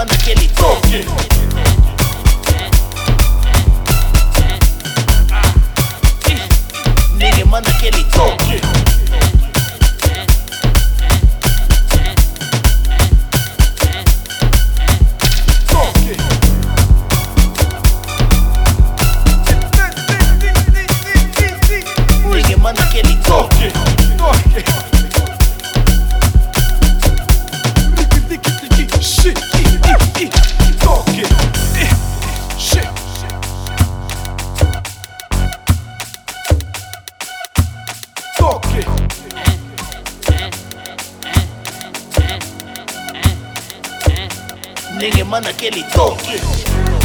manda aquele toque. Ninguém manda aquele toque. Toque. llegue, mana, que toque.